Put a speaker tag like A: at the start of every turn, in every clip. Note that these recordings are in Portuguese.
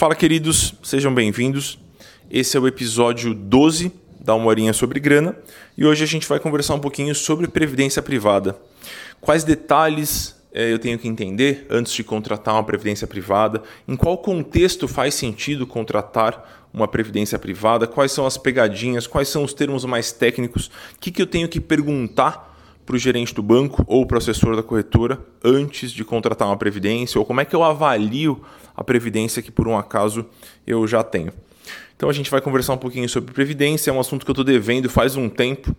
A: Fala, queridos, sejam bem-vindos. Esse é o episódio 12 da Uma Horinha sobre Grana e hoje a gente vai conversar um pouquinho sobre previdência privada. Quais detalhes é, eu tenho que entender antes de contratar uma previdência privada? Em qual contexto faz sentido contratar uma previdência privada? Quais são as pegadinhas? Quais são os termos mais técnicos? O que, que eu tenho que perguntar para o gerente do banco ou para o assessor da corretora antes de contratar uma previdência? Ou como é que eu avalio a previdência que por um acaso eu já tenho? Então a gente vai conversar um pouquinho sobre previdência, é um assunto que eu estou devendo faz um tempo.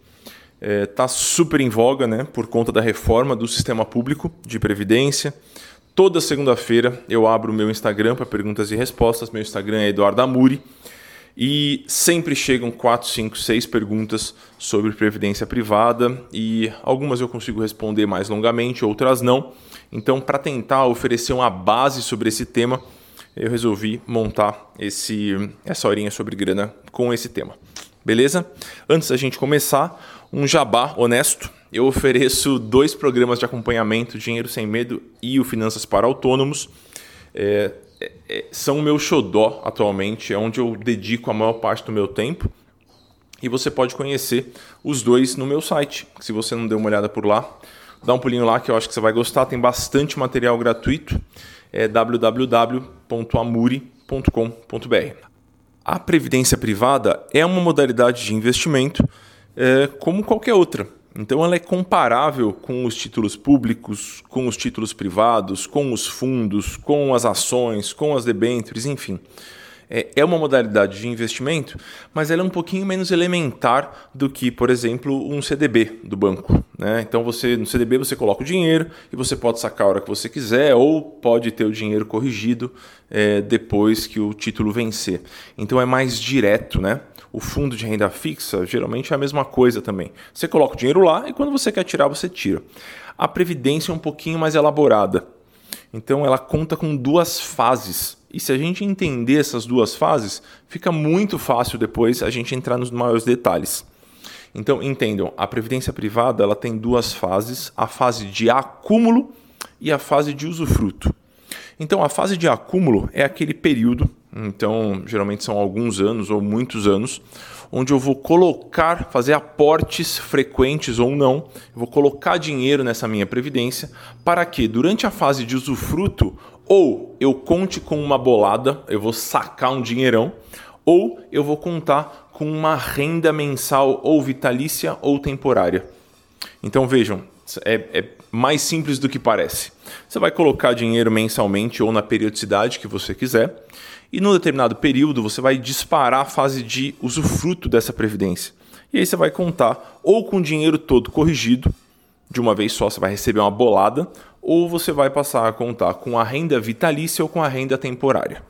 A: Está é, tá super em voga né, por conta da reforma do sistema público de previdência. Toda segunda-feira eu abro o meu Instagram para perguntas e respostas. Meu Instagram é Eduardo Amuri. E sempre chegam 4, 5, 6 perguntas sobre previdência privada e algumas eu consigo responder mais longamente, outras não. Então, para tentar oferecer uma base sobre esse tema, eu resolvi montar esse, essa horinha sobre grana com esse tema. Beleza? Antes da gente começar, um jabá honesto. Eu ofereço dois programas de acompanhamento, Dinheiro Sem Medo e o Finanças para Autônomos. É, são o meu xodó atualmente, é onde eu dedico a maior parte do meu tempo. E você pode conhecer os dois no meu site. Se você não deu uma olhada por lá, dá um pulinho lá que eu acho que você vai gostar. Tem bastante material gratuito é www.amuri.com.br. A previdência privada é uma modalidade de investimento é, como qualquer outra. Então ela é comparável com os títulos públicos, com os títulos privados, com os fundos, com as ações, com as debêntures, enfim é, é uma modalidade de investimento, mas ela é um pouquinho menos elementar do que, por exemplo, um CDB do banco. Né? Então você no CDB você coloca o dinheiro e você pode sacar a hora que você quiser ou pode ter o dinheiro corrigido é, depois que o título vencer. Então é mais direto, né? O fundo de renda fixa geralmente é a mesma coisa também. Você coloca o dinheiro lá e quando você quer tirar, você tira. A previdência é um pouquinho mais elaborada. Então ela conta com duas fases. E se a gente entender essas duas fases, fica muito fácil depois a gente entrar nos maiores detalhes. Então entendam, a previdência privada ela tem duas fases: a fase de acúmulo e a fase de usufruto. Então a fase de acúmulo é aquele período, então geralmente são alguns anos ou muitos anos, onde eu vou colocar, fazer aportes frequentes ou não, vou colocar dinheiro nessa minha previdência para que durante a fase de usufruto ou eu conte com uma bolada, eu vou sacar um dinheirão, ou eu vou contar com uma renda mensal ou vitalícia ou temporária. Então vejam, é, é, mais simples do que parece. Você vai colocar dinheiro mensalmente ou na periodicidade que você quiser, e num determinado período você vai disparar a fase de usufruto dessa previdência. E aí você vai contar ou com o dinheiro todo corrigido, de uma vez só você vai receber uma bolada, ou você vai passar a contar com a renda vitalícia ou com a renda temporária.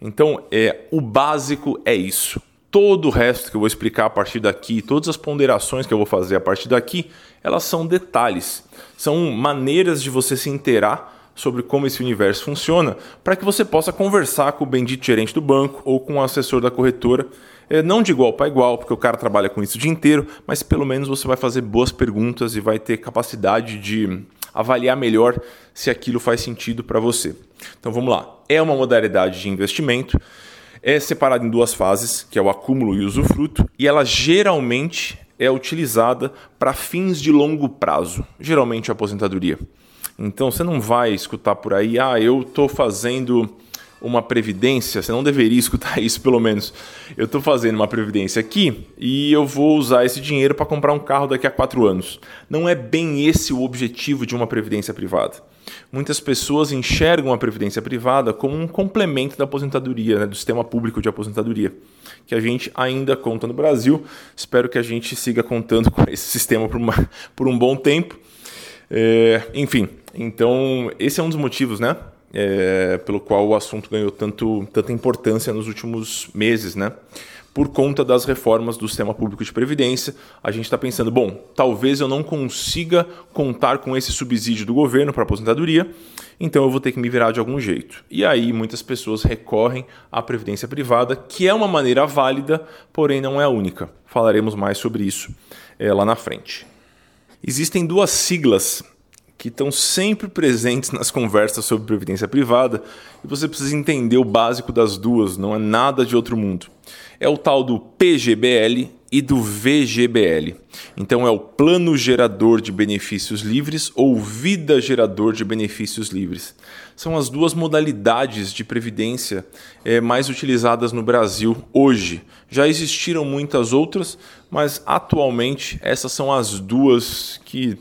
A: Então, é, o básico é isso. Todo o resto que eu vou explicar a partir daqui, todas as ponderações que eu vou fazer a partir daqui, elas são detalhes, são maneiras de você se inteirar sobre como esse universo funciona, para que você possa conversar com o bendito gerente do banco ou com o assessor da corretora, é, não de igual para igual, porque o cara trabalha com isso o dia inteiro, mas pelo menos você vai fazer boas perguntas e vai ter capacidade de avaliar melhor se aquilo faz sentido para você. Então vamos lá. É uma modalidade de investimento, é separada em duas fases, que é o acúmulo e o usufruto, e ela geralmente é utilizada para fins de longo prazo, geralmente a aposentadoria. Então você não vai escutar por aí, ah, eu estou fazendo uma previdência, você não deveria escutar isso pelo menos. Eu estou fazendo uma previdência aqui e eu vou usar esse dinheiro para comprar um carro daqui a quatro anos. Não é bem esse o objetivo de uma previdência privada. Muitas pessoas enxergam a previdência privada como um complemento da aposentadoria, né, do sistema público de aposentadoria, que a gente ainda conta no Brasil. Espero que a gente siga contando com esse sistema por, uma, por um bom tempo. É, enfim, então esse é um dos motivos, né? É, pelo qual o assunto ganhou tanto, tanta importância nos últimos meses, né? Por conta das reformas do sistema público de previdência, a gente está pensando, bom, talvez eu não consiga contar com esse subsídio do governo para aposentadoria, então eu vou ter que me virar de algum jeito. E aí muitas pessoas recorrem à previdência privada, que é uma maneira válida, porém não é a única. Falaremos mais sobre isso é, lá na frente. Existem duas siglas que estão sempre presentes nas conversas sobre previdência privada e você precisa entender o básico das duas, não é nada de outro mundo. É o tal do PGBL e do VGBL. Então é o Plano Gerador de Benefícios Livres ou Vida Gerador de Benefícios Livres. São as duas modalidades de previdência é, mais utilizadas no Brasil hoje. Já existiram muitas outras, mas atualmente essas são as duas que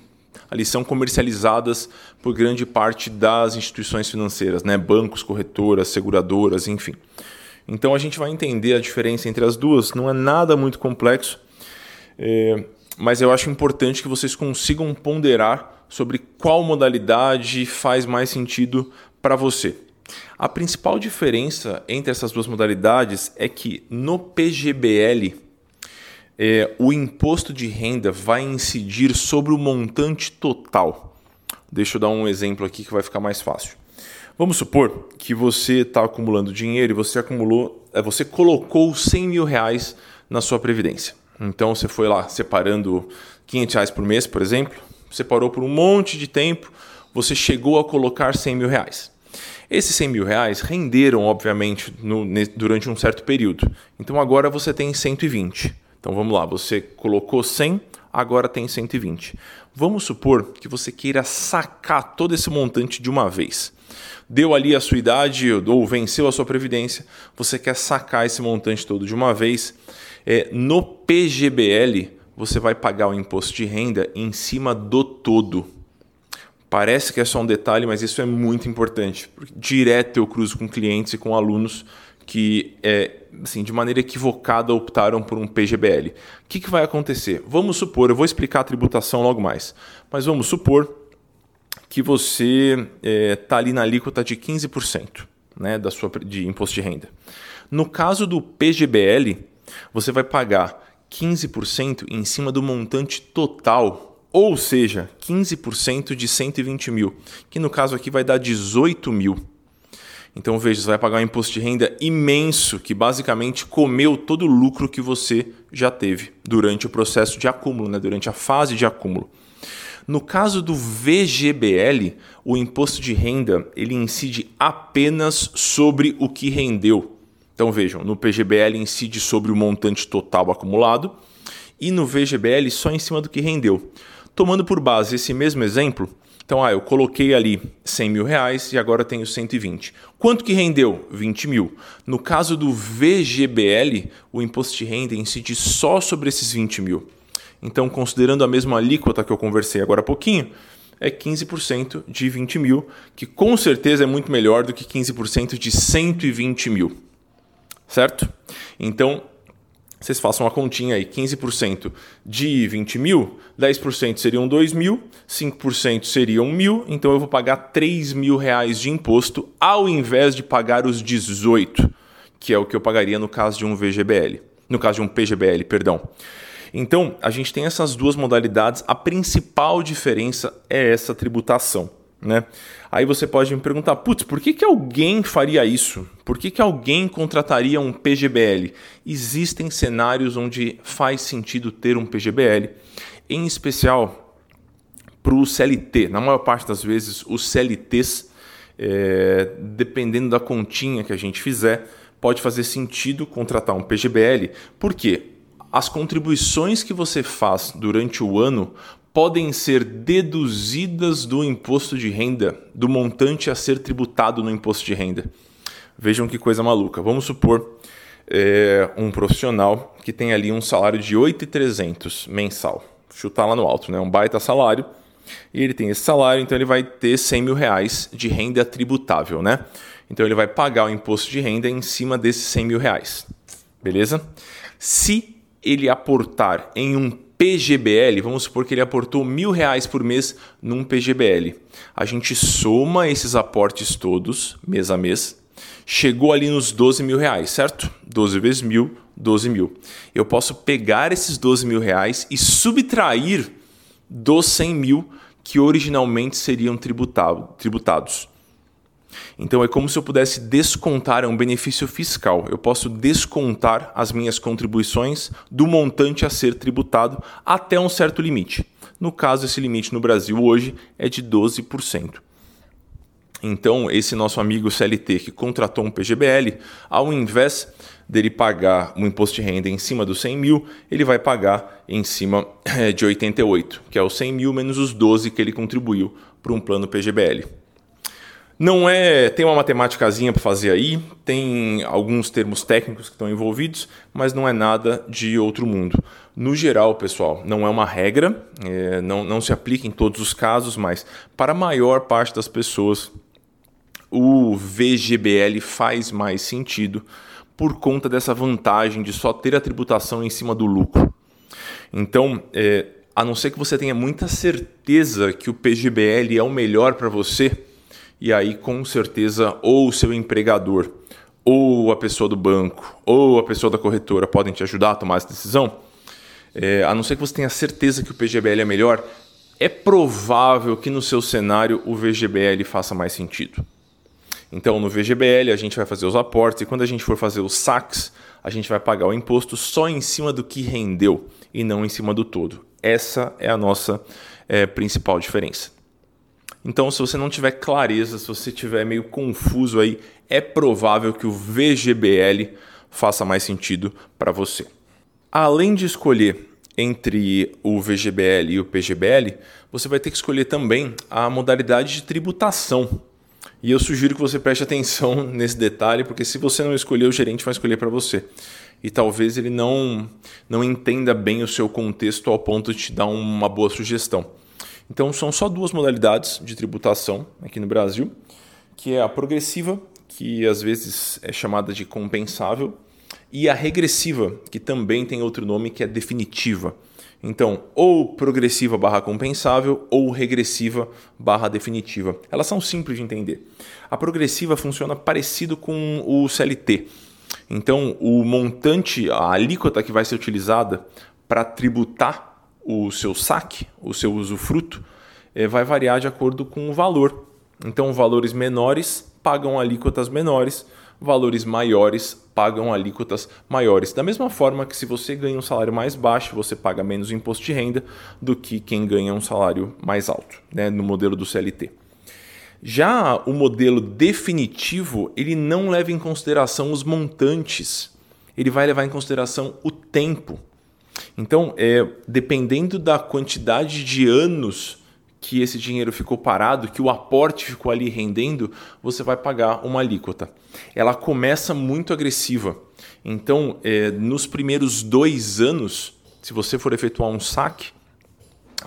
A: ali são comercializadas por grande parte das instituições financeiras, né? bancos, corretoras, seguradoras, enfim. Então a gente vai entender a diferença entre as duas, não é nada muito complexo, é, mas eu acho importante que vocês consigam ponderar sobre qual modalidade faz mais sentido para você. A principal diferença entre essas duas modalidades é que no PGBL é, o imposto de renda vai incidir sobre o montante total. Deixa eu dar um exemplo aqui que vai ficar mais fácil. Vamos supor que você está acumulando dinheiro e você acumulou, é, você colocou 100 mil reais na sua previdência. Então você foi lá separando 500 reais por mês, por exemplo, separou por um monte de tempo, você chegou a colocar 100 mil reais. Esses 100 mil reais renderam, obviamente, no, durante um certo período. Então agora você tem 120. Então vamos lá, você colocou 100, agora tem 120. Vamos supor que você queira sacar todo esse montante de uma vez. Deu ali a sua idade ou venceu a sua previdência, você quer sacar esse montante todo de uma vez. É, no PGBL, você vai pagar o imposto de renda em cima do todo. Parece que é só um detalhe, mas isso é muito importante. Direto eu cruzo com clientes e com alunos que é, assim, de maneira equivocada optaram por um PGBL. O que, que vai acontecer? Vamos supor, eu vou explicar a tributação logo mais, mas vamos supor que você está é, tá ali na alíquota de 15% né, da sua, de imposto de renda. No caso do PGBL, você vai pagar 15% em cima do montante total, ou seja, 15% de 120 mil, que no caso aqui vai dar 18 mil. Então veja, você vai pagar um imposto de renda imenso que basicamente comeu todo o lucro que você já teve durante o processo de acúmulo, né? durante a fase de acúmulo. No caso do VGBL, o imposto de renda ele incide apenas sobre o que rendeu. Então vejam, no PGBL incide sobre o montante total acumulado e no VGBL só em cima do que rendeu. Tomando por base esse mesmo exemplo, então, ah, eu coloquei ali 100 mil reais e agora tenho 120. Quanto que rendeu? 20 mil. No caso do VGBL, o imposto de renda incide só sobre esses 20 mil. Então, considerando a mesma alíquota que eu conversei agora há pouquinho, é 15% de 20 mil, que com certeza é muito melhor do que 15% de 120 mil. Certo? Então, vocês façam uma continha aí, 15% de 20 mil, 10% seriam 2 mil, 5% seriam mil, então eu vou pagar 3 mil reais de imposto ao invés de pagar os 18, que é o que eu pagaria no caso de um VGBL, no caso de um PGBL, perdão. Então, a gente tem essas duas modalidades, a principal diferença é essa tributação. Né? Aí você pode me perguntar, putz, por que, que alguém faria isso? Por que, que alguém contrataria um PGBL? Existem cenários onde faz sentido ter um PGBL, em especial para o CLT. Na maior parte das vezes, os CLTs, é, dependendo da continha que a gente fizer, pode fazer sentido contratar um PGBL. Por quê? As contribuições que você faz durante o ano podem ser deduzidas do imposto de renda, do montante a ser tributado no imposto de renda. Vejam que coisa maluca. Vamos supor é, um profissional que tem ali um salário de 8,300 mensal. Chutar lá no alto, né? um baita salário. E ele tem esse salário, então ele vai ter 100 mil reais de renda tributável. Né? Então ele vai pagar o imposto de renda em cima desses 100 mil reais. Beleza? Se ele aportar em um PGBL, vamos supor que ele aportou mil reais por mês num PGBL. A gente soma esses aportes todos, mês a mês, chegou ali nos 12 mil reais, certo? 12 vezes mil, 12 mil. Eu posso pegar esses 12 mil reais e subtrair dos 100 mil que originalmente seriam tributados. Então é como se eu pudesse descontar, é um benefício fiscal. Eu posso descontar as minhas contribuições do montante a ser tributado até um certo limite. No caso, esse limite no Brasil hoje é de 12%. Então, esse nosso amigo CLT que contratou um PGBL, ao invés dele pagar um imposto de renda em cima dos 100 mil, ele vai pagar em cima eh, de 88, que é os 100 mil menos os 12 que ele contribuiu para um plano PGBL. Não é. Tem uma matemáticazinha para fazer aí, tem alguns termos técnicos que estão envolvidos, mas não é nada de outro mundo. No geral, pessoal, não é uma regra, é, não, não se aplica em todos os casos, mas para a maior parte das pessoas, o VGBL faz mais sentido por conta dessa vantagem de só ter a tributação em cima do lucro. Então, é, a não ser que você tenha muita certeza que o PGBL é o melhor para você e aí com certeza ou o seu empregador, ou a pessoa do banco, ou a pessoa da corretora podem te ajudar a tomar essa decisão, é, a não ser que você tenha certeza que o PGBL é melhor, é provável que no seu cenário o VGBL faça mais sentido. Então, no VGBL, a gente vai fazer os aportes e quando a gente for fazer os saques, a gente vai pagar o imposto só em cima do que rendeu e não em cima do todo. Essa é a nossa é, principal diferença. Então, se você não tiver clareza, se você tiver meio confuso aí, é provável que o VGBL faça mais sentido para você. Além de escolher entre o VGBL e o PGBL, você vai ter que escolher também a modalidade de tributação. E eu sugiro que você preste atenção nesse detalhe, porque se você não escolher, o gerente vai escolher para você. E talvez ele não, não entenda bem o seu contexto ao ponto de te dar uma boa sugestão. Então são só duas modalidades de tributação aqui no Brasil, que é a progressiva, que às vezes é chamada de compensável, e a regressiva, que também tem outro nome que é definitiva. Então, ou progressiva barra compensável ou regressiva barra definitiva. Elas são simples de entender. A progressiva funciona parecido com o CLT. Então, o montante, a alíquota que vai ser utilizada para tributar o seu saque, o seu usufruto, é, vai variar de acordo com o valor. Então, valores menores pagam alíquotas menores, valores maiores pagam alíquotas maiores. Da mesma forma que se você ganha um salário mais baixo, você paga menos imposto de renda do que quem ganha um salário mais alto, né, no modelo do CLT. Já o modelo definitivo, ele não leva em consideração os montantes, ele vai levar em consideração o tempo. Então, é, dependendo da quantidade de anos que esse dinheiro ficou parado, que o aporte ficou ali rendendo, você vai pagar uma alíquota. Ela começa muito agressiva. Então, é, nos primeiros dois anos, se você for efetuar um saque,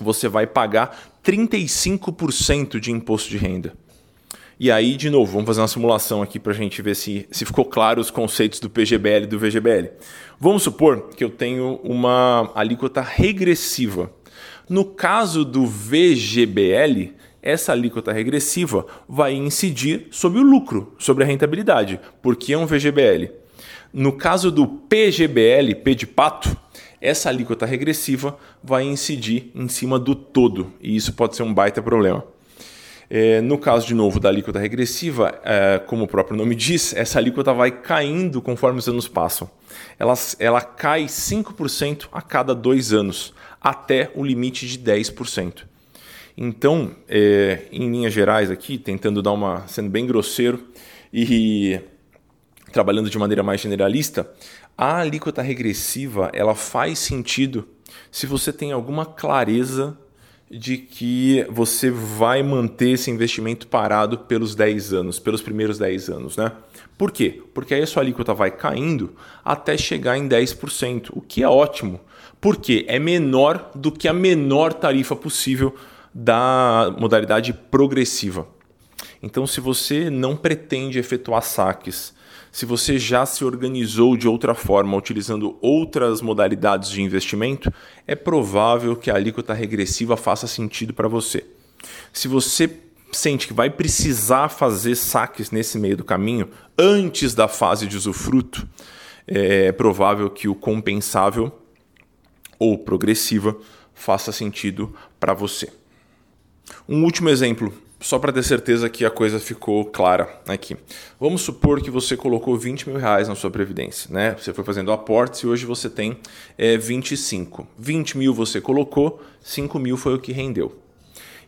A: você vai pagar 35% de imposto de renda. E aí, de novo, vamos fazer uma simulação aqui para a gente ver se, se ficou claro os conceitos do PGBL e do VGBL. Vamos supor que eu tenho uma alíquota regressiva. No caso do VGBL, essa alíquota regressiva vai incidir sobre o lucro, sobre a rentabilidade, porque é um VGBL. No caso do PGBL, P de pato, essa alíquota regressiva vai incidir em cima do todo, e isso pode ser um baita problema. É, no caso, de novo, da alíquota regressiva, é, como o próprio nome diz, essa alíquota vai caindo conforme os anos passam. Ela, ela cai 5% a cada dois anos, até o limite de 10%. Então, é, em linhas gerais aqui, tentando dar uma. sendo bem grosseiro e trabalhando de maneira mais generalista, a alíquota regressiva ela faz sentido se você tem alguma clareza de que você vai manter esse investimento parado pelos 10 anos, pelos primeiros 10 anos, né? Por quê? Porque aí a sua alíquota vai caindo até chegar em 10%, o que é ótimo, porque é menor do que a menor tarifa possível da modalidade progressiva. Então, se você não pretende efetuar saques se você já se organizou de outra forma, utilizando outras modalidades de investimento, é provável que a alíquota regressiva faça sentido para você. Se você sente que vai precisar fazer saques nesse meio do caminho, antes da fase de usufruto, é provável que o compensável ou progressiva faça sentido para você. Um último exemplo só para ter certeza que a coisa ficou clara aqui. Vamos supor que você colocou 20 mil reais na sua previdência, né? Você foi fazendo aportes e hoje você tem é, 25. 20 mil você colocou, 5 mil foi o que rendeu.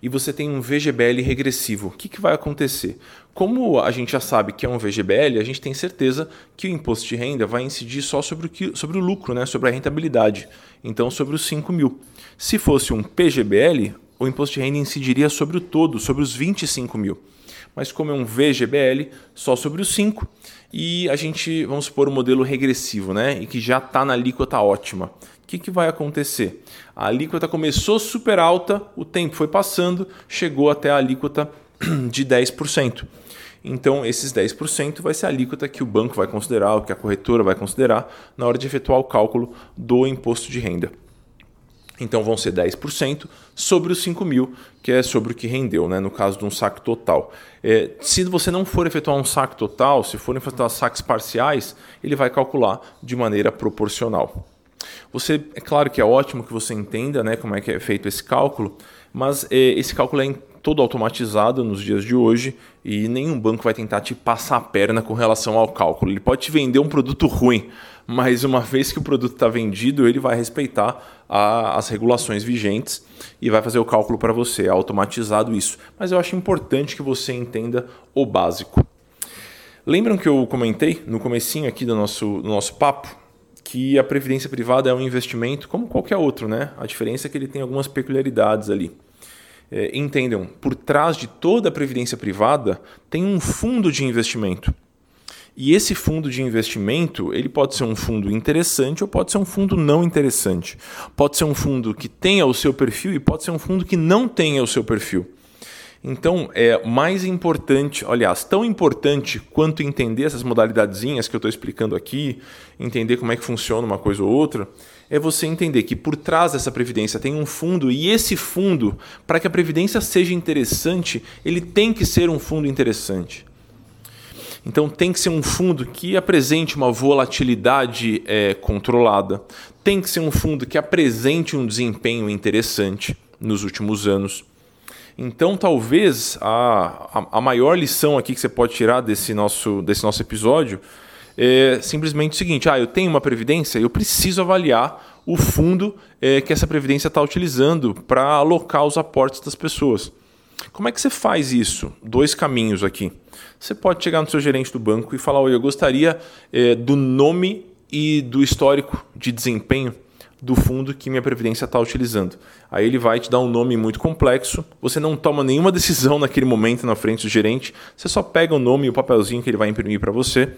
A: E você tem um VGBL regressivo. O que, que vai acontecer? Como a gente já sabe que é um VGBL, a gente tem certeza que o imposto de renda vai incidir só sobre o, que, sobre o lucro, né? sobre a rentabilidade. Então, sobre os 5 mil. Se fosse um PGBL, o imposto de renda incidiria sobre o todo, sobre os 25 mil. Mas como é um VGBL, só sobre os 5. E a gente, vamos supor, um modelo regressivo, né? E que já está na alíquota ótima. O que, que vai acontecer? A alíquota começou super alta, o tempo foi passando, chegou até a alíquota de 10%. Então, esses 10% vai ser a alíquota que o banco vai considerar, que a corretora vai considerar na hora de efetuar o cálculo do imposto de renda. Então vão ser 10% sobre os 5 mil, que é sobre o que rendeu, né? no caso de um saque total. É, se você não for efetuar um saque total, se for efetuar saques parciais, ele vai calcular de maneira proporcional. Você, é claro que é ótimo que você entenda né, como é que é feito esse cálculo, mas é, esse cálculo é todo automatizado nos dias de hoje e nenhum banco vai tentar te passar a perna com relação ao cálculo. Ele pode te vender um produto ruim, mas uma vez que o produto está vendido, ele vai respeitar a, as regulações vigentes e vai fazer o cálculo para você, é automatizado isso. Mas eu acho importante que você entenda o básico. Lembram que eu comentei no comecinho aqui do nosso, do nosso papo que a previdência privada é um investimento como qualquer outro, né? A diferença é que ele tem algumas peculiaridades ali. É, entendam, por trás de toda a previdência privada tem um fundo de investimento. E esse fundo de investimento, ele pode ser um fundo interessante ou pode ser um fundo não interessante. Pode ser um fundo que tenha o seu perfil e pode ser um fundo que não tenha o seu perfil. Então, é mais importante, aliás, tão importante quanto entender essas modalidadezinhas que eu estou explicando aqui, entender como é que funciona uma coisa ou outra, é você entender que por trás dessa previdência tem um fundo e esse fundo, para que a previdência seja interessante, ele tem que ser um fundo interessante. Então tem que ser um fundo que apresente uma volatilidade é, controlada, tem que ser um fundo que apresente um desempenho interessante nos últimos anos. Então, talvez a, a, a, maior lição aqui que você pode tirar desse nosso, desse nosso episódio é simplesmente o seguinte: ah, eu tenho uma previdência, eu preciso avaliar o fundo é, que essa previdência está utilizando para alocar os aportes das pessoas. Como é que você faz isso? Dois caminhos aqui. Você pode chegar no seu gerente do banco e falar: Oi, eu gostaria é, do nome e do histórico de desempenho do fundo que minha previdência está utilizando. Aí ele vai te dar um nome muito complexo, você não toma nenhuma decisão naquele momento na frente do gerente, você só pega o nome e o papelzinho que ele vai imprimir para você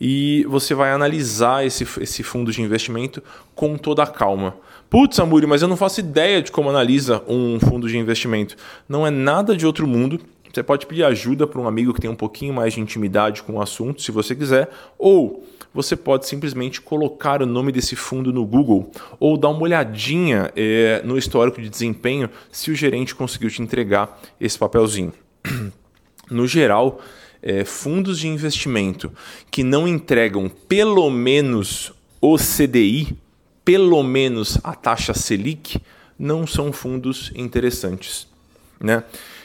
A: e você vai analisar esse, esse fundo de investimento com toda a calma. Putz, Amuri, mas eu não faço ideia de como analisa um fundo de investimento. Não é nada de outro mundo. Você pode pedir ajuda para um amigo que tem um pouquinho mais de intimidade com o assunto, se você quiser, ou você pode simplesmente colocar o nome desse fundo no Google ou dar uma olhadinha é, no histórico de desempenho se o gerente conseguiu te entregar esse papelzinho. No geral, é, fundos de investimento que não entregam pelo menos o CDI, pelo menos a taxa Selic, não são fundos interessantes. Né?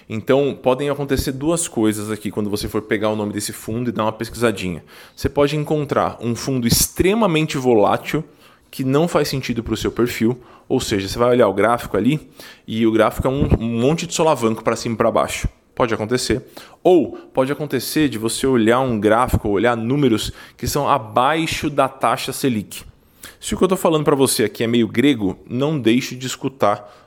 A: Então, podem acontecer duas coisas aqui quando você for pegar o nome desse fundo e dar uma pesquisadinha. Você pode encontrar um fundo extremamente volátil que não faz sentido para o seu perfil, ou seja, você vai olhar o gráfico ali e o gráfico é um, um monte de solavanco para cima e para baixo. Pode acontecer. Ou pode acontecer de você olhar um gráfico, olhar números que são abaixo da taxa Selic. Se o que eu estou falando para você aqui é meio grego, não deixe de escutar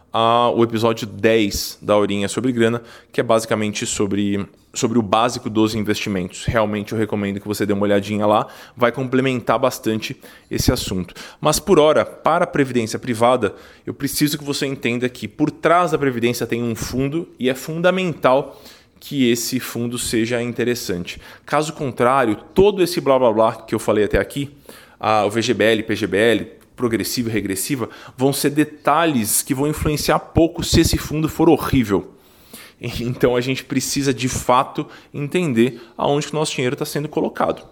A: o episódio 10 da Aurinha sobre grana, que é basicamente sobre, sobre o básico dos investimentos. Realmente eu recomendo que você dê uma olhadinha lá, vai complementar bastante esse assunto. Mas por hora, para a previdência privada, eu preciso que você entenda que por trás da previdência tem um fundo e é fundamental que esse fundo seja interessante. Caso contrário, todo esse blá blá blá que eu falei até aqui, o VGBL, PGBL, progressiva e regressiva vão ser detalhes que vão influenciar pouco se esse fundo for horrível. Então a gente precisa de fato entender aonde o nosso dinheiro está sendo colocado.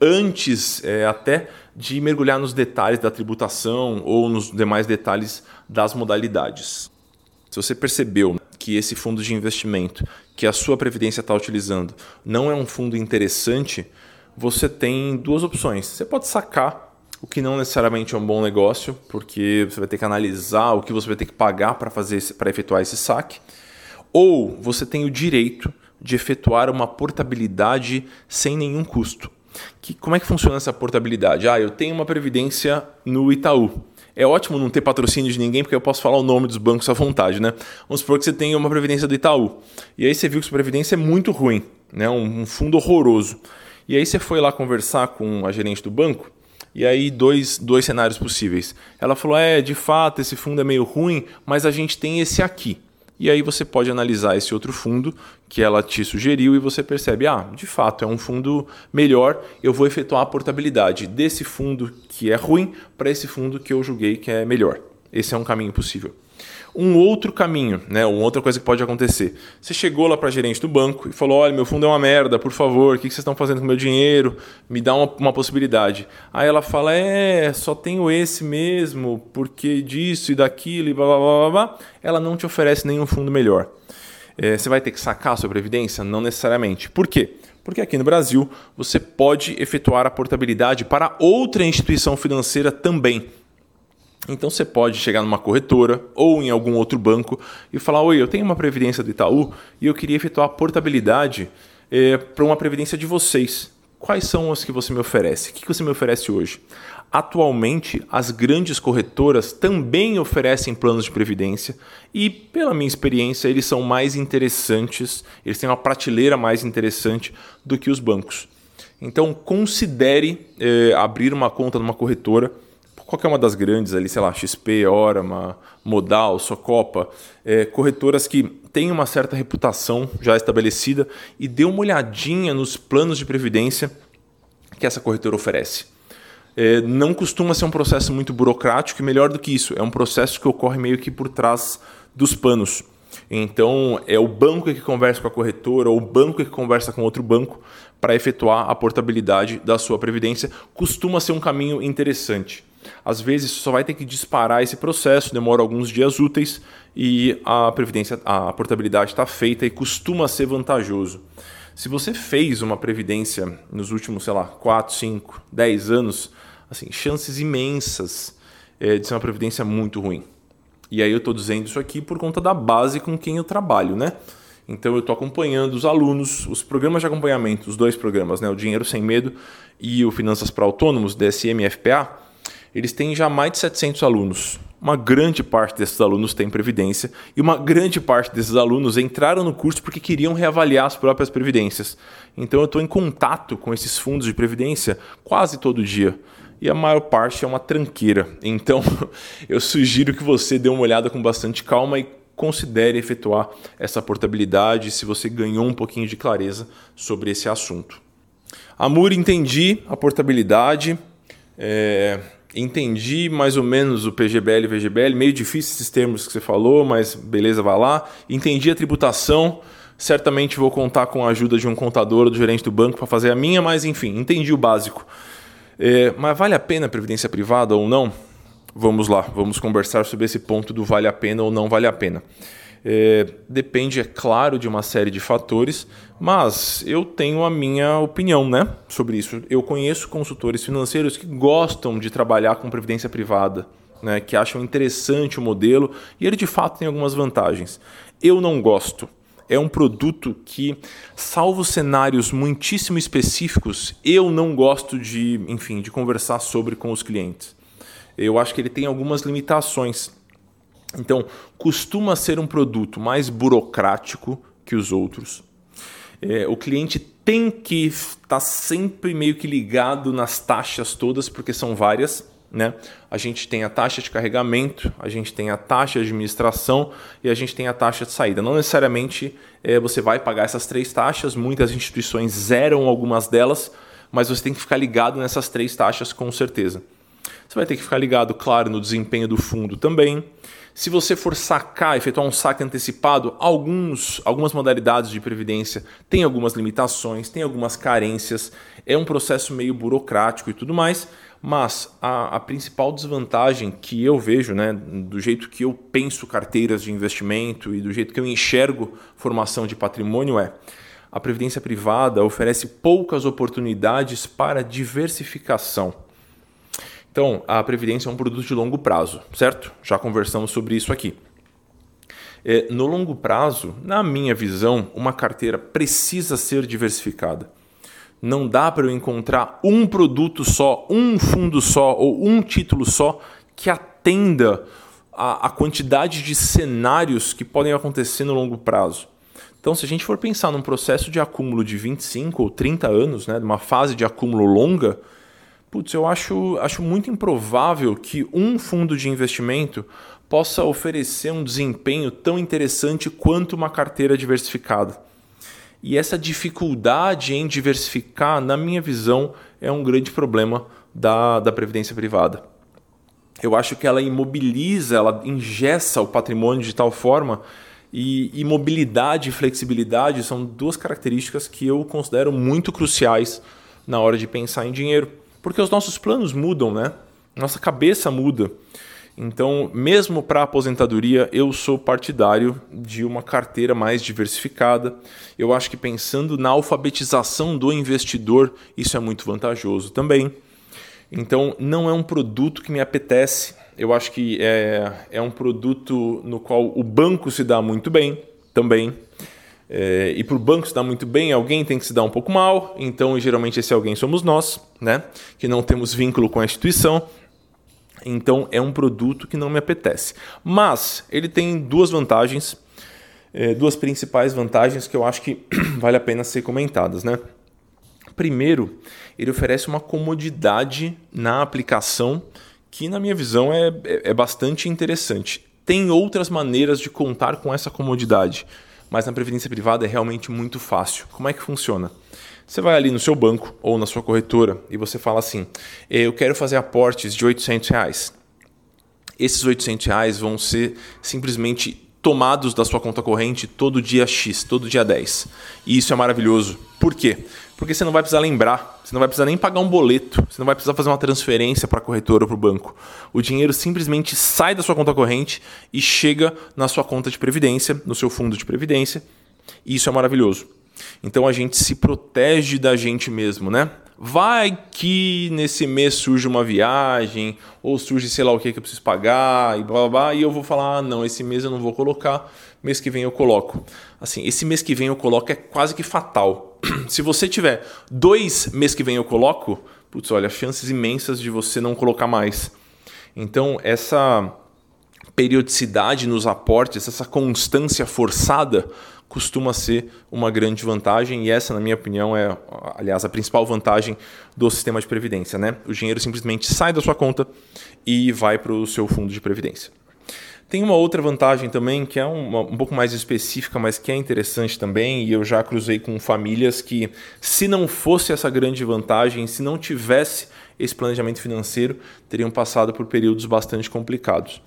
A: Antes é, até de mergulhar nos detalhes da tributação ou nos demais detalhes das modalidades. Se você percebeu que esse fundo de investimento que a sua previdência está utilizando não é um fundo interessante, você tem duas opções. Você pode sacar, o que não necessariamente é um bom negócio, porque você vai ter que analisar o que você vai ter que pagar para fazer para efetuar esse saque, ou você tem o direito de efetuar uma portabilidade sem nenhum custo. Que, como é que funciona essa portabilidade? Ah, eu tenho uma previdência no Itaú. É ótimo não ter patrocínio de ninguém, porque eu posso falar o nome dos bancos à vontade, né? Vamos supor que você tem uma previdência do Itaú. E aí você viu que sua previdência é muito ruim, né? um fundo horroroso. E aí você foi lá conversar com a gerente do banco, e aí dois, dois cenários possíveis. Ela falou: é, de fato, esse fundo é meio ruim, mas a gente tem esse aqui. E aí você pode analisar esse outro fundo que ela te sugeriu e você percebe, ah, de fato é um fundo melhor, eu vou efetuar a portabilidade desse fundo que é ruim para esse fundo que eu julguei que é melhor. Esse é um caminho possível um outro caminho, né? Uma outra coisa que pode acontecer. Você chegou lá para gerente do banco e falou: olha, meu fundo é uma merda, por favor, o que vocês estão fazendo com meu dinheiro? Me dá uma, uma possibilidade. Aí ela fala: é, só tenho esse mesmo, porque disso e daquilo e blá blá blá blá. Ela não te oferece nenhum fundo melhor. É, você vai ter que sacar a sua previdência? Não necessariamente. Por quê? Porque aqui no Brasil você pode efetuar a portabilidade para outra instituição financeira também. Então você pode chegar numa corretora ou em algum outro banco e falar: Oi, eu tenho uma previdência do Itaú e eu queria efetuar a portabilidade é, para uma previdência de vocês. Quais são as que você me oferece? O que você me oferece hoje? Atualmente, as grandes corretoras também oferecem planos de previdência e, pela minha experiência, eles são mais interessantes, eles têm uma prateleira mais interessante do que os bancos. Então, considere é, abrir uma conta numa corretora qualquer uma das grandes ali, sei lá, XP, Orama, Modal, Socopa, é, corretoras que têm uma certa reputação já estabelecida e dê uma olhadinha nos planos de previdência que essa corretora oferece. É, não costuma ser um processo muito burocrático e melhor do que isso, é um processo que ocorre meio que por trás dos panos. Então, é o banco que conversa com a corretora ou o banco que conversa com outro banco para efetuar a portabilidade da sua previdência. Costuma ser um caminho interessante. Às vezes só vai ter que disparar esse processo, demora alguns dias úteis e a previdência, a portabilidade está feita e costuma ser vantajoso. Se você fez uma previdência nos últimos, sei lá, 4, 5, 10 anos, assim, chances imensas é, de ser uma previdência muito ruim. E aí eu estou dizendo isso aqui por conta da base com quem eu trabalho, né? Então eu estou acompanhando os alunos, os programas de acompanhamento, os dois programas, né? o Dinheiro Sem Medo e o Finanças para Autônomos, DSM e FPA eles têm já mais de 700 alunos. Uma grande parte desses alunos tem previdência e uma grande parte desses alunos entraram no curso porque queriam reavaliar as próprias previdências. Então eu estou em contato com esses fundos de previdência quase todo dia e a maior parte é uma tranqueira. Então eu sugiro que você dê uma olhada com bastante calma e considere efetuar essa portabilidade se você ganhou um pouquinho de clareza sobre esse assunto. Amor, entendi a portabilidade. É, entendi mais ou menos o PGBL e VGBL, meio difícil esses termos que você falou, mas beleza, vai lá. Entendi a tributação, certamente vou contar com a ajuda de um contador ou do gerente do banco para fazer a minha, mas enfim, entendi o básico. É, mas vale a pena a previdência privada ou não? Vamos lá, vamos conversar sobre esse ponto do vale a pena ou não vale a pena. É, depende, é claro, de uma série de fatores, mas eu tenho a minha opinião né, sobre isso. Eu conheço consultores financeiros que gostam de trabalhar com previdência privada, né, que acham interessante o modelo e ele de fato tem algumas vantagens. Eu não gosto. É um produto que, salvo cenários muitíssimo específicos, eu não gosto de, enfim, de conversar sobre com os clientes. Eu acho que ele tem algumas limitações então, costuma ser um produto mais burocrático que os outros. É, o cliente tem que estar tá sempre meio que ligado nas taxas todas, porque são várias. Né? A gente tem a taxa de carregamento, a gente tem a taxa de administração e a gente tem a taxa de saída. Não necessariamente é, você vai pagar essas três taxas, muitas instituições zeram algumas delas, mas você tem que ficar ligado nessas três taxas com certeza. Você vai ter que ficar ligado, claro, no desempenho do fundo também. Se você for sacar, efetuar um saque antecipado, alguns, algumas modalidades de previdência têm algumas limitações, têm algumas carências, é um processo meio burocrático e tudo mais, mas a, a principal desvantagem que eu vejo, né, do jeito que eu penso carteiras de investimento e do jeito que eu enxergo formação de patrimônio é a previdência privada oferece poucas oportunidades para diversificação. Então, a previdência é um produto de longo prazo, certo? Já conversamos sobre isso aqui. É, no longo prazo, na minha visão, uma carteira precisa ser diversificada. Não dá para eu encontrar um produto só, um fundo só ou um título só que atenda a, a quantidade de cenários que podem acontecer no longo prazo. Então, se a gente for pensar num processo de acúmulo de 25 ou 30 anos, né, uma fase de acúmulo longa, Putz, eu acho, acho muito improvável que um fundo de investimento possa oferecer um desempenho tão interessante quanto uma carteira diversificada. E essa dificuldade em diversificar, na minha visão, é um grande problema da, da previdência privada. Eu acho que ela imobiliza, ela ingessa o patrimônio de tal forma e, e mobilidade e flexibilidade são duas características que eu considero muito cruciais na hora de pensar em dinheiro. Porque os nossos planos mudam, né? Nossa cabeça muda. Então, mesmo para a aposentadoria, eu sou partidário de uma carteira mais diversificada. Eu acho que pensando na alfabetização do investidor, isso é muito vantajoso também. Então, não é um produto que me apetece. Eu acho que é, é um produto no qual o banco se dá muito bem também. É, e para o banco se dar muito bem, alguém tem que se dar um pouco mal, então geralmente esse alguém somos nós, né? que não temos vínculo com a instituição. Então é um produto que não me apetece. Mas ele tem duas vantagens, é, duas principais vantagens que eu acho que vale a pena ser comentadas. Né? Primeiro, ele oferece uma comodidade na aplicação que, na minha visão, é, é, é bastante interessante. Tem outras maneiras de contar com essa comodidade mas na previdência privada é realmente muito fácil. Como é que funciona? Você vai ali no seu banco ou na sua corretora e você fala assim: eu quero fazer aportes de 800 reais. Esses 800 reais vão ser simplesmente tomados da sua conta corrente todo dia X, todo dia 10. E isso é maravilhoso. Por quê? Porque você não vai precisar lembrar, você não vai precisar nem pagar um boleto, você não vai precisar fazer uma transferência para a corretora ou para o banco. O dinheiro simplesmente sai da sua conta corrente e chega na sua conta de previdência, no seu fundo de previdência. E isso é maravilhoso. Então a gente se protege da gente mesmo, né? Vai que nesse mês surge uma viagem, ou surge sei lá o que que eu preciso pagar, e blá blá blá, e eu vou falar: ah, não, esse mês eu não vou colocar, mês que vem eu coloco. Assim, esse mês que vem eu coloco é quase que fatal. Se você tiver dois mês que vem eu coloco, putz, olha, chances imensas de você não colocar mais. Então, essa periodicidade nos aportes, essa constância forçada, costuma ser uma grande vantagem e essa, na minha opinião, é, aliás, a principal vantagem do sistema de previdência. Né? O dinheiro simplesmente sai da sua conta e vai para o seu fundo de previdência. Tem uma outra vantagem também, que é uma, um pouco mais específica, mas que é interessante também, e eu já cruzei com famílias que, se não fosse essa grande vantagem, se não tivesse esse planejamento financeiro, teriam passado por períodos bastante complicados.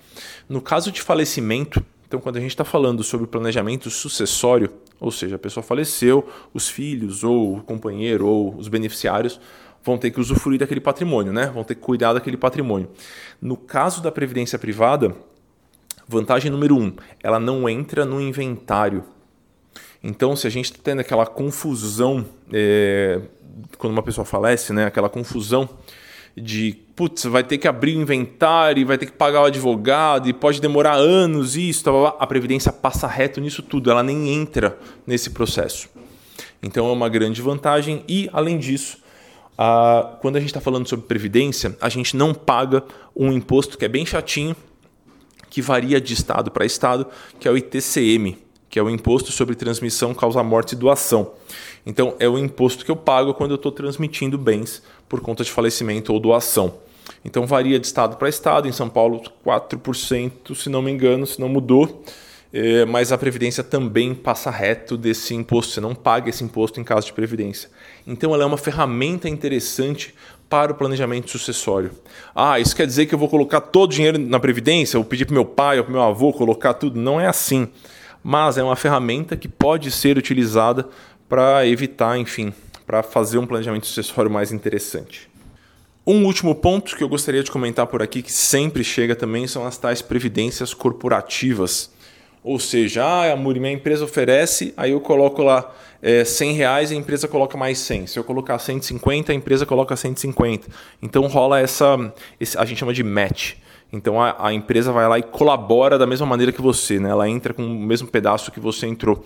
A: No caso de falecimento, então, quando a gente está falando sobre planejamento sucessório, ou seja, a pessoa faleceu, os filhos, ou o companheiro, ou os beneficiários vão ter que usufruir daquele patrimônio, né? vão ter que cuidar daquele patrimônio. No caso da previdência privada, vantagem número um, ela não entra no inventário. Então, se a gente está tendo aquela confusão, é, quando uma pessoa falece, né? aquela confusão de putz, vai ter que abrir o inventário, vai ter que pagar o advogado e pode demorar anos isso, tá, a previdência passa reto nisso tudo, ela nem entra nesse processo. Então é uma grande vantagem e além disso, quando a gente está falando sobre previdência, a gente não paga um imposto que é bem chatinho, que varia de estado para estado, que é o ITCM, que é o Imposto sobre Transmissão, Causa Morte e Doação. Então, é o imposto que eu pago quando eu estou transmitindo bens por conta de falecimento ou doação. Então, varia de estado para estado. Em São Paulo, 4%, se não me engano, se não mudou. É, mas a Previdência também passa reto desse imposto. Você não paga esse imposto em caso de Previdência. Então, ela é uma ferramenta interessante para o planejamento sucessório. Ah, isso quer dizer que eu vou colocar todo o dinheiro na previdência, ou pedir para meu pai ou para meu avô colocar tudo? Não é assim. Mas é uma ferramenta que pode ser utilizada para evitar, enfim, para fazer um planejamento sucessório mais interessante. Um último ponto que eu gostaria de comentar por aqui, que sempre chega também, são as tais previdências corporativas. Ou seja, ah, a minha empresa oferece, aí eu coloco lá é, 100 reais e a empresa coloca mais 100. Se eu colocar 150, a empresa coloca 150. Então rola essa, esse, a gente chama de match. Então a, a, empresa vai lá e colabora da mesma maneira que você, né? ela entra com o mesmo pedaço que você entrou.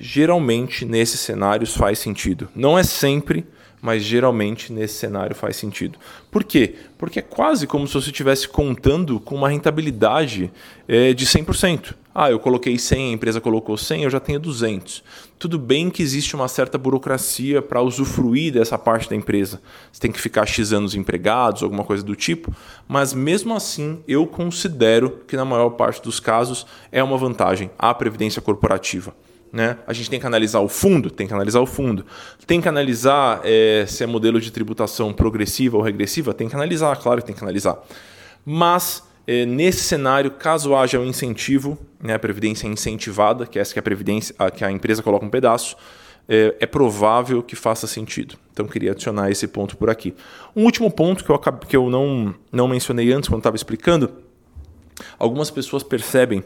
A: Geralmente nesses cenários faz sentido. Não é sempre, mas geralmente nesse cenário faz sentido. Por quê? Porque é quase como se você estivesse contando com uma rentabilidade é, de 100%. Ah, eu coloquei 100, a empresa colocou 100, eu já tenho 200. Tudo bem que existe uma certa burocracia para usufruir dessa parte da empresa. Você tem que ficar X anos empregados, alguma coisa do tipo, mas mesmo assim eu considero que na maior parte dos casos é uma vantagem a previdência corporativa. Né? A gente tem que analisar o fundo, tem que analisar o fundo. Tem que analisar é, se é modelo de tributação progressiva ou regressiva, tem que analisar, claro que tem que analisar. Mas é, nesse cenário, caso haja um incentivo, né, a previdência incentivada, que é essa que a previdência, a, que a empresa coloca um pedaço, é, é, provável que faça sentido. Então queria adicionar esse ponto por aqui. Um último ponto que eu, que eu não, não mencionei antes quando estava explicando, algumas pessoas percebem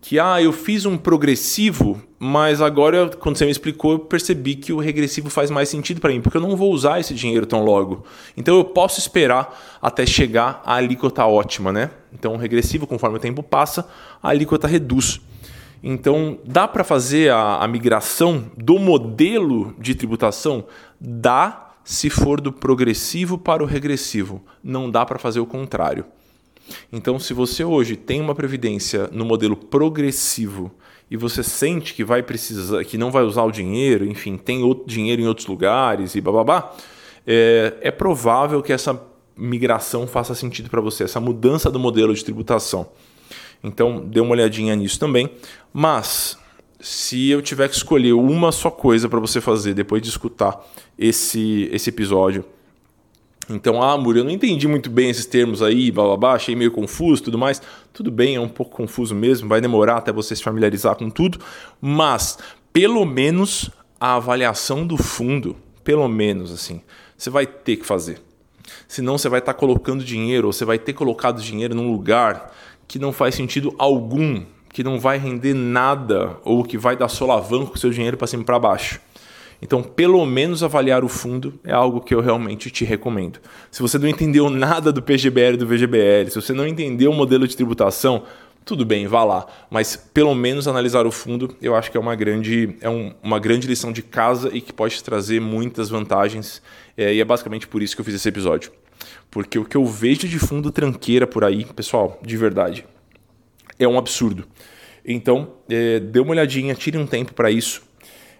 A: que ah, eu fiz um progressivo, mas agora, quando você me explicou, eu percebi que o regressivo faz mais sentido para mim, porque eu não vou usar esse dinheiro tão logo. Então eu posso esperar até chegar à alíquota ótima, né? Então o regressivo, conforme o tempo passa, a alíquota reduz. Então dá para fazer a, a migração do modelo de tributação? Dá se for do progressivo para o regressivo. Não dá para fazer o contrário. Então, se você hoje tem uma previdência no modelo progressivo e você sente que vai precisar, que não vai usar o dinheiro, enfim, tem outro dinheiro em outros lugares e bababá, é, é provável que essa migração faça sentido para você, essa mudança do modelo de tributação. Então, dê uma olhadinha nisso também. Mas, se eu tiver que escolher uma só coisa para você fazer depois de escutar esse, esse episódio, então, ah, Muri, eu não entendi muito bem esses termos aí, blá, blá, blá, achei meio confuso tudo mais. Tudo bem, é um pouco confuso mesmo, vai demorar até você se familiarizar com tudo, mas pelo menos a avaliação do fundo, pelo menos assim, você vai ter que fazer. Senão você vai estar tá colocando dinheiro, ou você vai ter colocado dinheiro num lugar que não faz sentido algum, que não vai render nada, ou que vai dar solavanco o seu dinheiro para cima e para baixo. Então, pelo menos avaliar o fundo é algo que eu realmente te recomendo. Se você não entendeu nada do PGBL e do VGBL, se você não entendeu o modelo de tributação, tudo bem, vá lá. Mas pelo menos analisar o fundo, eu acho que é uma grande, é um, uma grande lição de casa e que pode trazer muitas vantagens. É, e é basicamente por isso que eu fiz esse episódio. Porque o que eu vejo de fundo tranqueira por aí, pessoal, de verdade, é um absurdo. Então, é, dê uma olhadinha, tire um tempo para isso.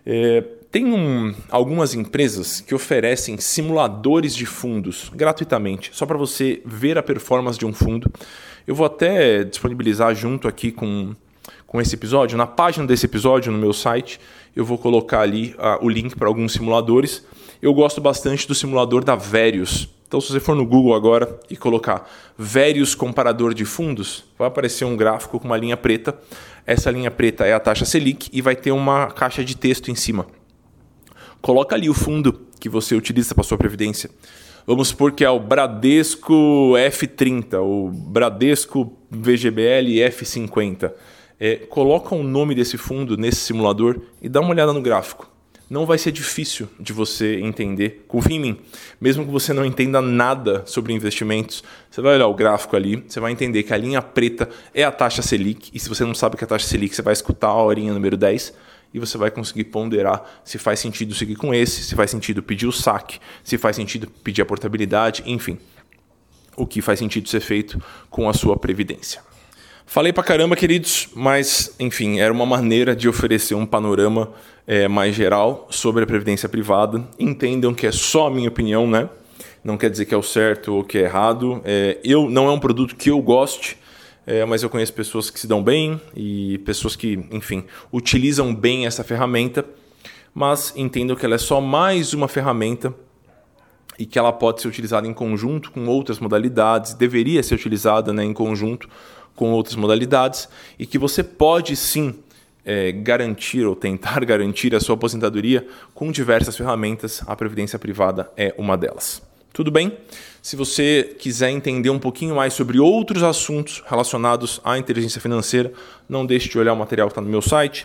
A: É, tem um, algumas empresas que oferecem simuladores de fundos gratuitamente, só para você ver a performance de um fundo. Eu vou até disponibilizar junto aqui com, com esse episódio, na página desse episódio, no meu site, eu vou colocar ali uh, o link para alguns simuladores. Eu gosto bastante do simulador da Verius. Então, se você for no Google agora e colocar Verius comparador de fundos, vai aparecer um gráfico com uma linha preta. Essa linha preta é a taxa Selic e vai ter uma caixa de texto em cima. Coloca ali o fundo que você utiliza para sua previdência. Vamos supor que é o Bradesco F30, o Bradesco VGBL F50. É, coloca o nome desse fundo nesse simulador e dá uma olhada no gráfico. Não vai ser difícil de você entender. Confie em mim. Mesmo que você não entenda nada sobre investimentos, você vai olhar o gráfico ali, você vai entender que a linha preta é a taxa Selic. E se você não sabe que é a taxa Selic, você vai escutar a horinha número 10 e você vai conseguir ponderar se faz sentido seguir com esse, se faz sentido pedir o saque, se faz sentido pedir a portabilidade, enfim, o que faz sentido ser feito com a sua previdência. Falei pra caramba, queridos, mas enfim, era uma maneira de oferecer um panorama é, mais geral sobre a previdência privada. Entendam que é só a minha opinião, né? Não quer dizer que é o certo ou que é errado. É, eu não é um produto que eu goste, é, mas eu conheço pessoas que se dão bem e pessoas que, enfim, utilizam bem essa ferramenta, mas entendo que ela é só mais uma ferramenta e que ela pode ser utilizada em conjunto com outras modalidades, deveria ser utilizada né, em conjunto com outras modalidades e que você pode sim é, garantir ou tentar garantir a sua aposentadoria com diversas ferramentas. A previdência privada é uma delas. Tudo bem? Se você quiser entender um pouquinho mais sobre outros assuntos relacionados à inteligência financeira, não deixe de olhar o material que está no meu site.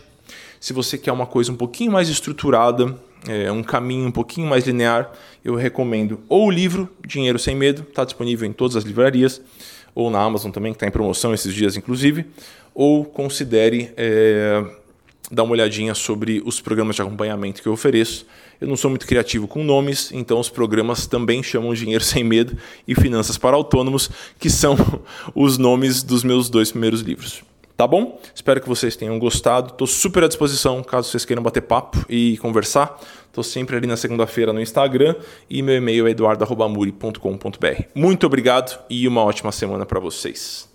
A: Se você quer uma coisa um pouquinho mais estruturada, é, um caminho um pouquinho mais linear, eu recomendo ou o livro Dinheiro Sem Medo, está disponível em todas as livrarias, ou na Amazon também, que está em promoção esses dias, inclusive, ou considere é, dar uma olhadinha sobre os programas de acompanhamento que eu ofereço. Eu não sou muito criativo com nomes, então os programas também chamam Dinheiro Sem Medo e Finanças para Autônomos, que são os nomes dos meus dois primeiros livros. Tá bom? Espero que vocês tenham gostado. Estou super à disposição caso vocês queiram bater papo e conversar. Estou sempre ali na segunda-feira no Instagram e meu e-mail é eduardo.muri.com.br. Muito obrigado e uma ótima semana para vocês.